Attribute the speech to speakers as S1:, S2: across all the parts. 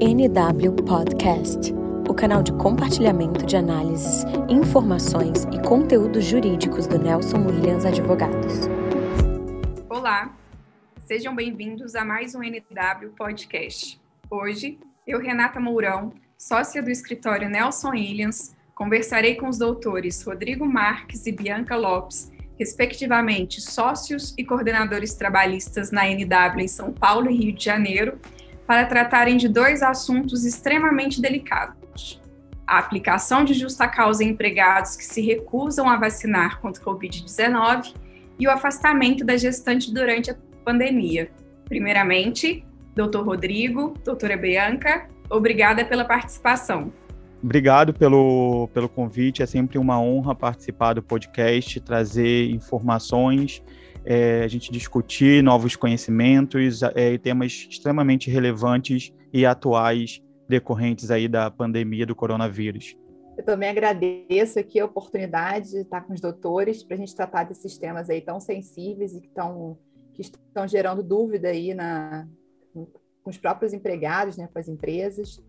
S1: NW Podcast, o canal de compartilhamento de análises, informações e conteúdos jurídicos do Nelson Williams Advogados.
S2: Olá, sejam bem-vindos a mais um NW Podcast. Hoje, eu, Renata Mourão, sócia do escritório Nelson Williams, conversarei com os doutores Rodrigo Marques e Bianca Lopes, respectivamente sócios e coordenadores trabalhistas na NW em São Paulo e Rio de Janeiro, para tratarem de dois assuntos extremamente delicados: a aplicação de justa causa em empregados que se recusam a vacinar contra o Covid-19 e o afastamento da gestante durante a pandemia. Primeiramente, doutor Rodrigo, doutora Bianca, obrigada pela participação.
S3: Obrigado pelo, pelo convite, é sempre uma honra participar do podcast, trazer informações é, a gente discutir novos conhecimentos é, e temas extremamente relevantes e atuais decorrentes aí da pandemia do coronavírus.
S4: Eu também agradeço aqui a oportunidade de estar com os doutores para a gente tratar desses temas aí tão sensíveis e que estão, que estão gerando dúvida aí na, com os próprios empregados, né, com as empresas.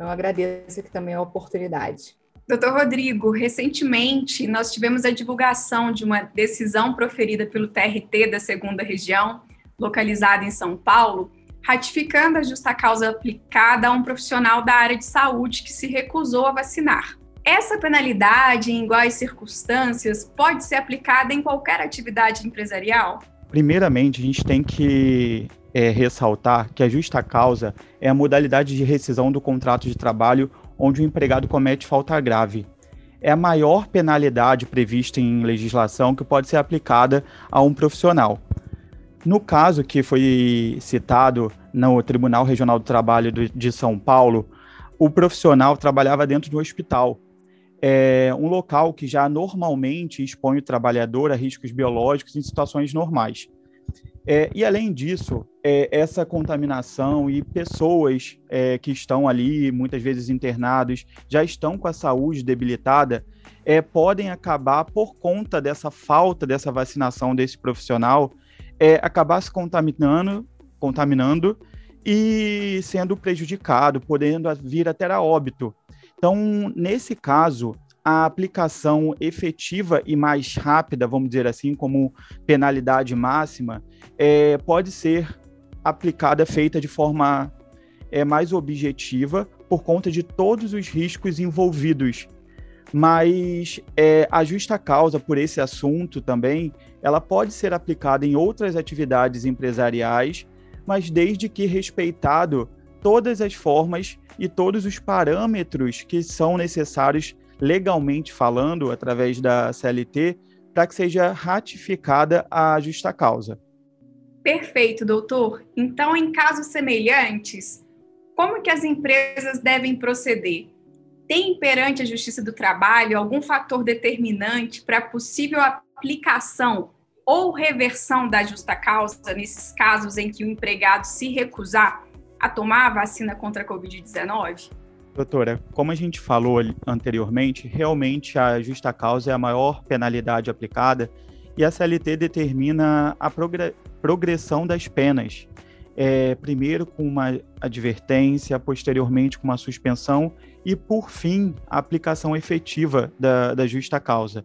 S4: Então, eu agradeço aqui também a oportunidade.
S2: Doutor Rodrigo, recentemente nós tivemos a divulgação de uma decisão proferida pelo TRT da segunda região, localizada em São Paulo, ratificando a justa causa aplicada a um profissional da área de saúde que se recusou a vacinar. Essa penalidade, em iguais circunstâncias, pode ser aplicada em qualquer atividade empresarial?
S3: Primeiramente, a gente tem que é, ressaltar que a justa causa é a modalidade de rescisão do contrato de trabalho onde o empregado comete falta grave. É a maior penalidade prevista em legislação que pode ser aplicada a um profissional. No caso que foi citado no Tribunal Regional do Trabalho de São Paulo, o profissional trabalhava dentro do hospital. É um local que já normalmente expõe o trabalhador a riscos biológicos em situações normais. É, e além disso, é, essa contaminação e pessoas é, que estão ali, muitas vezes internados, já estão com a saúde debilitada, é, podem acabar, por conta dessa falta dessa vacinação desse profissional, é, acabar se contaminando, contaminando e sendo prejudicado, podendo vir até a óbito. Então, nesse caso, a aplicação efetiva e mais rápida, vamos dizer assim, como penalidade máxima, é, pode ser aplicada, feita de forma é, mais objetiva, por conta de todos os riscos envolvidos. Mas é, a justa causa por esse assunto também, ela pode ser aplicada em outras atividades empresariais, mas desde que respeitado todas as formas e todos os parâmetros que são necessários legalmente falando, através da CLT, para que seja ratificada a justa causa.
S2: Perfeito, doutor. Então, em casos semelhantes, como que as empresas devem proceder? Tem perante a Justiça do Trabalho algum fator determinante para possível aplicação ou reversão da justa causa nesses casos em que o empregado se recusar a tomar a vacina contra a Covid-19?
S3: Doutora, como a gente falou anteriormente, realmente a justa causa é a maior penalidade aplicada e a CLT determina a progressão das penas. É, primeiro com uma advertência, posteriormente com uma suspensão e, por fim, a aplicação efetiva da, da justa causa.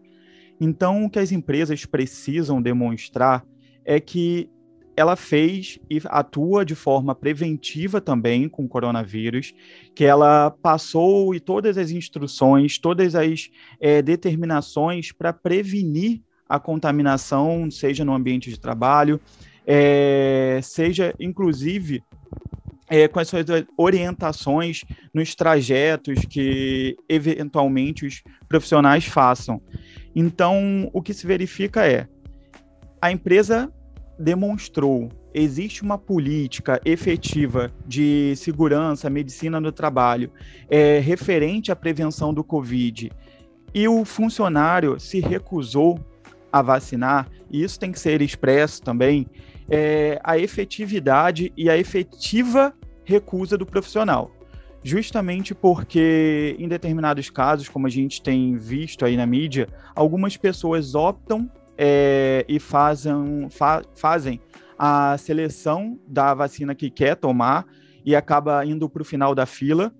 S3: Então, o que as empresas precisam demonstrar é que ela fez e atua de forma preventiva também com o coronavírus, que ela passou e todas as instruções, todas as é, determinações para prevenir a contaminação, seja no ambiente de trabalho, é, seja inclusive é, com as suas orientações nos trajetos que eventualmente os profissionais façam. Então, o que se verifica é a empresa demonstrou existe uma política efetiva de segurança, medicina no trabalho, é, referente à prevenção do Covid, e o funcionário se recusou a vacinar, e isso tem que ser expresso também, é, a efetividade e a efetiva recusa do profissional. Justamente porque, em determinados casos, como a gente tem visto aí na mídia, algumas pessoas optam é, e fazem, fa fazem a seleção da vacina que quer tomar e acaba indo para o final da fila.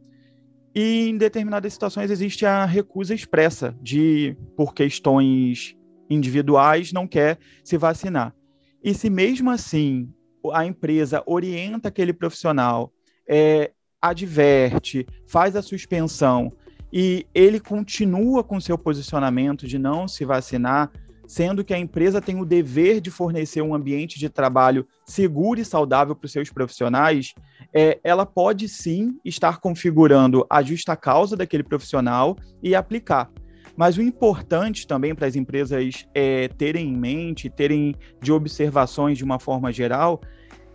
S3: E em determinadas situações existe a recusa expressa de, por questões individuais, não quer se vacinar. E se mesmo assim a empresa orienta aquele profissional, é, adverte, faz a suspensão e ele continua com seu posicionamento de não se vacinar, sendo que a empresa tem o dever de fornecer um ambiente de trabalho seguro e saudável para os seus profissionais, é, ela pode sim estar configurando a justa causa daquele profissional e aplicar. Mas o importante também para as empresas é, terem em mente, terem de observações de uma forma geral,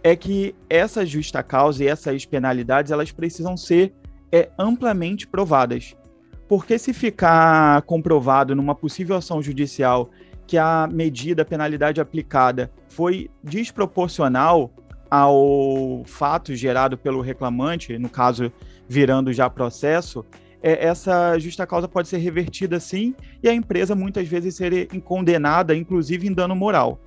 S3: é que essa justa causa e essas penalidades elas precisam ser é, amplamente provadas. Porque se ficar comprovado numa possível ação judicial que a medida, a penalidade aplicada foi desproporcional ao fato gerado pelo reclamante, no caso virando já processo, é, essa justa causa pode ser revertida sim e a empresa muitas vezes ser condenada, inclusive em dano moral.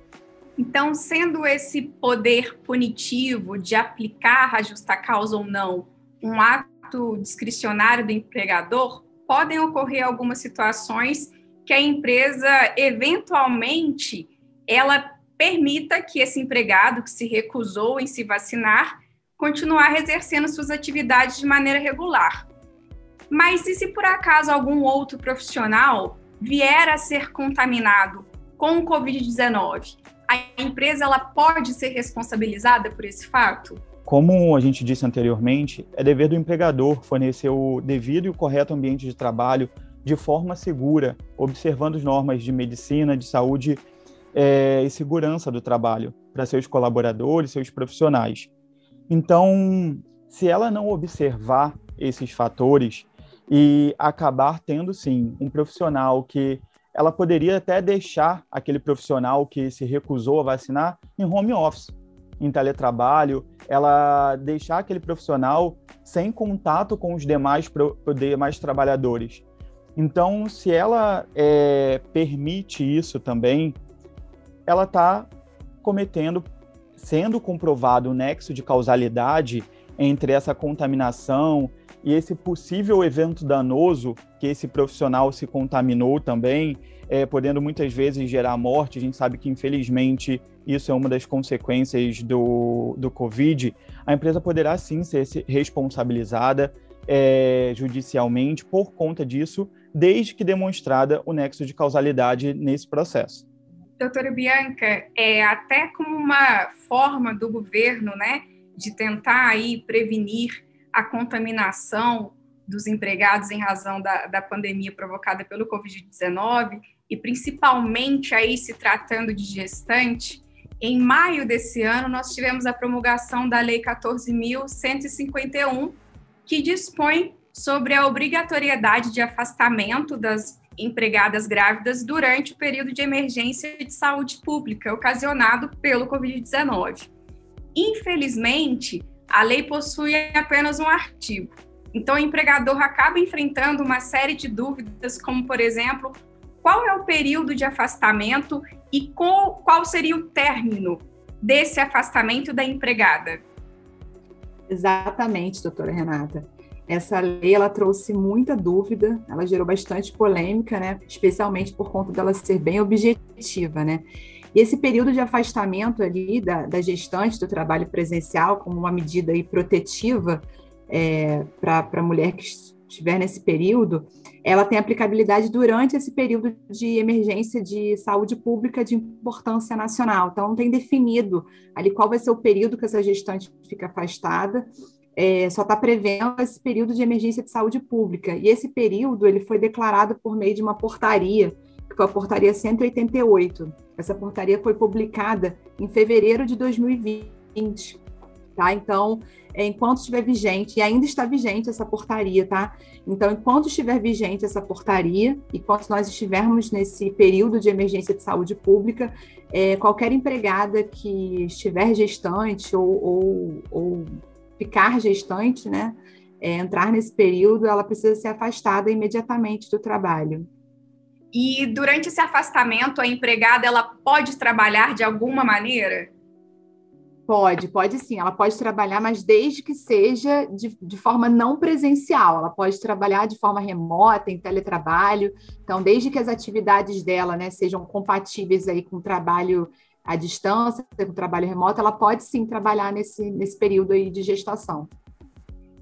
S2: Então, sendo esse poder punitivo de aplicar a justa causa ou não um ato discricionário do empregador, podem ocorrer algumas situações que a empresa eventualmente ela permita que esse empregado que se recusou em se vacinar continuar exercendo suas atividades de maneira regular. Mas e se por acaso algum outro profissional vier a ser contaminado com o COVID-19? A empresa ela pode ser responsabilizada por esse fato?
S3: Como a gente disse anteriormente, é dever do empregador fornecer o devido e o correto ambiente de trabalho de forma segura, observando as normas de medicina, de saúde é, e segurança do trabalho para seus colaboradores, seus profissionais. Então, se ela não observar esses fatores e acabar tendo sim um profissional que ela poderia até deixar aquele profissional que se recusou a vacinar em home office, em teletrabalho, ela deixar aquele profissional sem contato com os demais, demais trabalhadores. Então, se ela é, permite isso também, ela está cometendo, sendo comprovado o nexo de causalidade entre essa contaminação e esse possível evento danoso que esse profissional se contaminou também, é, podendo muitas vezes gerar morte. A gente sabe que, infelizmente, isso é uma das consequências do, do Covid. A empresa poderá sim ser responsabilizada é, judicialmente por conta disso, desde que demonstrada o nexo de causalidade nesse processo.
S2: Doutora Bianca, é até como uma forma do governo, né, de tentar aí prevenir a contaminação dos empregados em razão da, da pandemia provocada pelo Covid-19, e principalmente aí se tratando de gestante, em maio desse ano nós tivemos a promulgação da Lei 14.151, que dispõe sobre a obrigatoriedade de afastamento das empregadas grávidas durante o período de emergência de saúde pública ocasionado pelo Covid-19. Infelizmente, a lei possui apenas um artigo. Então, o empregador acaba enfrentando uma série de dúvidas, como, por exemplo, qual é o período de afastamento e qual, qual seria o término desse afastamento da empregada?
S4: Exatamente, doutora Renata. Essa lei ela trouxe muita dúvida, ela gerou bastante polêmica, né? Especialmente por conta dela ser bem objetiva, né? E esse período de afastamento ali da, da gestante do trabalho presencial, como uma medida aí protetiva é, para a mulher que estiver nesse período, ela tem aplicabilidade durante esse período de emergência de saúde pública de importância nacional. Então, não tem definido ali qual vai ser o período que essa gestante fica afastada é, só está prevendo esse período de emergência de saúde pública. E esse período ele foi declarado por meio de uma portaria, que foi a portaria 188. Essa portaria foi publicada em fevereiro de 2020. Tá? Então, é, enquanto estiver vigente, e ainda está vigente essa portaria, tá? Então, enquanto estiver vigente essa portaria, e enquanto nós estivermos nesse período de emergência de saúde pública, é, qualquer empregada que estiver gestante ou, ou, ou ficar gestante, né, é, entrar nesse período, ela precisa ser afastada imediatamente do trabalho.
S2: E durante esse afastamento, a empregada ela pode trabalhar de alguma maneira?
S4: Pode, pode sim. Ela pode trabalhar, mas desde que seja de, de forma não presencial. Ela pode trabalhar de forma remota, em teletrabalho. Então, desde que as atividades dela né, sejam compatíveis aí com o trabalho à distância, com o trabalho remoto, ela pode sim trabalhar nesse, nesse período aí de gestação.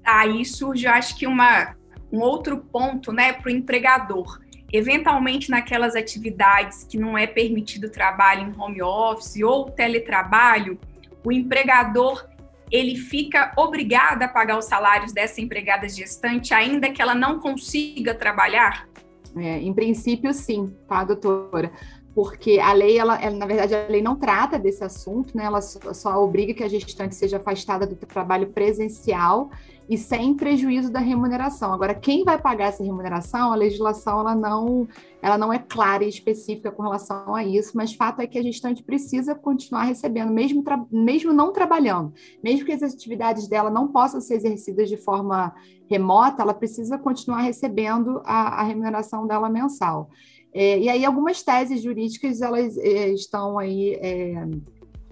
S2: Aí surge, eu acho que uma, um outro ponto né, para o empregador. Eventualmente, naquelas atividades que não é permitido trabalho em home office ou teletrabalho, o empregador ele fica obrigado a pagar os salários dessa empregada gestante, ainda que ela não consiga trabalhar?
S4: É, em princípio, sim, tá, doutora? Porque a lei, ela, ela, na verdade, a lei não trata desse assunto, né? Ela só, só obriga que a gestante seja afastada do trabalho presencial e sem prejuízo da remuneração. Agora, quem vai pagar essa remuneração, a legislação ela não, ela não é clara e específica com relação a isso, mas fato é que a gestante precisa continuar recebendo, mesmo, mesmo não trabalhando, mesmo que as atividades dela não possam ser exercidas de forma remota, ela precisa continuar recebendo a, a remuneração dela mensal. É, e aí algumas teses jurídicas elas é, estão aí é,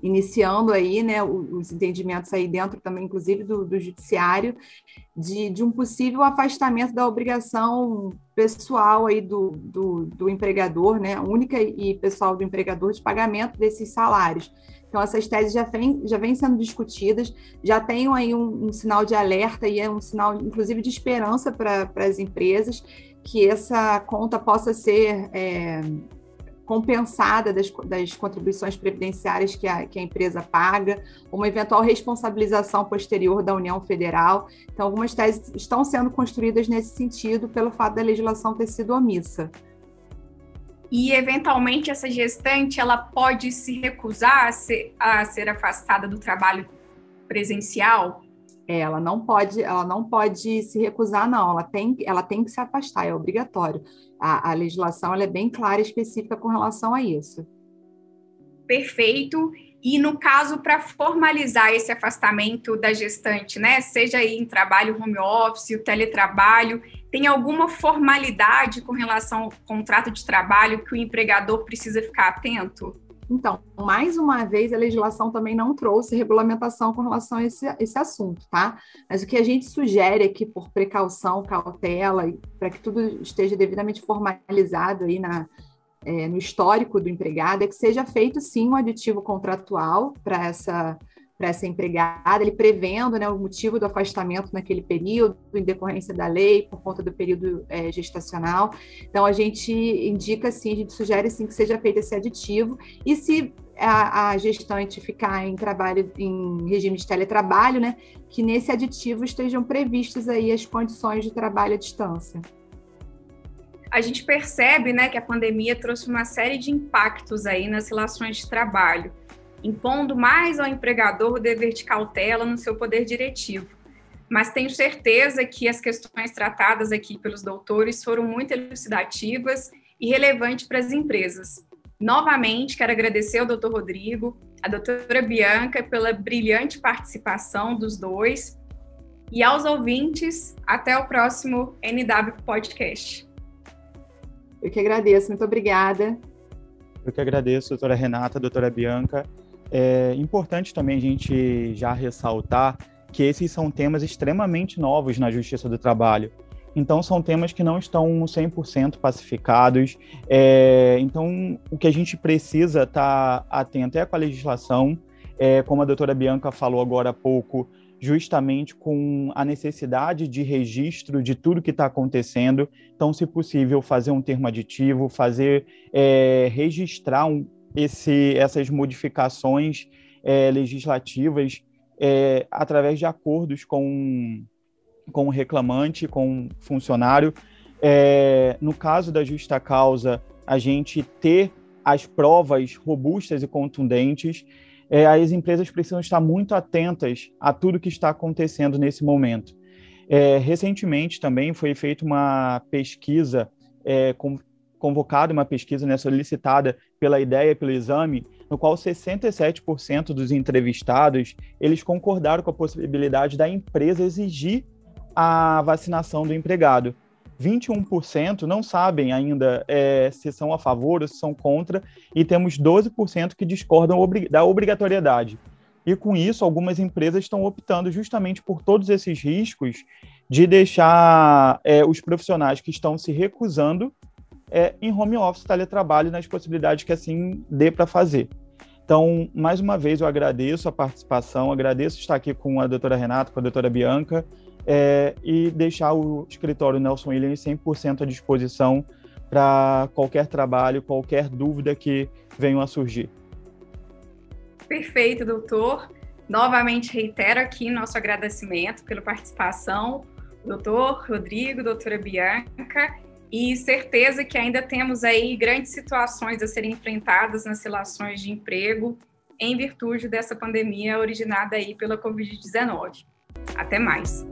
S4: iniciando aí, né, os entendimentos aí dentro também, inclusive, do, do judiciário, de, de, um possível afastamento da obrigação pessoal aí do, do, do, empregador, né, única e pessoal do empregador de pagamento desses salários. Então, essas teses já vêm já vem sendo discutidas, já tem aí um, um sinal de alerta e é um sinal, inclusive, de esperança para as empresas que essa conta possa ser é, compensada das, das contribuições previdenciárias que a, que a empresa paga, uma eventual responsabilização posterior da União Federal. Então, algumas teses estão sendo construídas nesse sentido pelo fato da legislação ter sido omissa.
S2: E, eventualmente, essa gestante ela pode se recusar a ser, a ser afastada do trabalho presencial?
S4: Ela não pode, ela não pode se recusar, não. Ela tem, ela tem que se afastar, é obrigatório a, a legislação é bem clara e específica com relação a isso.
S2: Perfeito. E no caso, para formalizar esse afastamento da gestante, né? Seja aí em trabalho home office, o teletrabalho, tem alguma formalidade com relação ao contrato de trabalho que o empregador precisa ficar atento?
S4: Então, mais uma vez, a legislação também não trouxe regulamentação com relação a esse, esse assunto, tá? Mas o que a gente sugere aqui, por precaução, cautela, para que tudo esteja devidamente formalizado aí na, é, no histórico do empregado, é que seja feito sim um aditivo contratual para essa para essa empregada, ele prevendo né, o motivo do afastamento naquele período, em decorrência da lei, por conta do período é, gestacional. Então, a gente indica, sim, a gente sugere, sim, que seja feito esse aditivo. E se a, a, gestante ficar em trabalho, em regime de teletrabalho, né, que nesse aditivo estejam previstas aí as condições de trabalho à distância.
S2: A gente percebe, né, que a pandemia trouxe uma série de impactos aí nas relações de trabalho impondo mais ao empregador o dever de cautela no seu poder diretivo. Mas tenho certeza que as questões tratadas aqui pelos doutores foram muito elucidativas e relevantes para as empresas. Novamente, quero agradecer ao doutor Rodrigo, à doutora Bianca pela brilhante participação dos dois e aos ouvintes, até o próximo NW Podcast.
S4: Eu que agradeço, muito obrigada.
S3: Eu que agradeço, doutora Renata, doutora Bianca. É importante também a gente já ressaltar que esses são temas extremamente novos na Justiça do Trabalho. Então, são temas que não estão 100% pacificados. É, então, o que a gente precisa estar tá atento é com a legislação, é, como a doutora Bianca falou agora há pouco, justamente com a necessidade de registro de tudo que está acontecendo. Então, se possível, fazer um termo aditivo, fazer é, registrar um, esse, essas modificações é, legislativas é, através de acordos com, com o reclamante, com o funcionário. É, no caso da justa causa, a gente ter as provas robustas e contundentes, é, as empresas precisam estar muito atentas a tudo que está acontecendo nesse momento. É, recentemente também foi feita uma pesquisa é, com, convocada uma pesquisa né, solicitada pela ideia, pelo exame, no qual 67% dos entrevistados eles concordaram com a possibilidade da empresa exigir a vacinação do empregado. 21% não sabem ainda é, se são a favor ou se são contra, e temos 12% que discordam obri da obrigatoriedade. E com isso, algumas empresas estão optando justamente por todos esses riscos de deixar é, os profissionais que estão se recusando é, em home office, teletrabalho, nas possibilidades que assim dê para fazer. Então, mais uma vez, eu agradeço a participação, agradeço estar aqui com a doutora Renata, com a doutora Bianca, é, e deixar o escritório Nelson Williams 100% à disposição para qualquer trabalho, qualquer dúvida que venham a surgir.
S2: Perfeito, doutor. Novamente reitero aqui nosso agradecimento pela participação, doutor Rodrigo, doutora Bianca, e certeza que ainda temos aí grandes situações a serem enfrentadas nas relações de emprego em virtude dessa pandemia originada aí pela Covid-19. Até mais.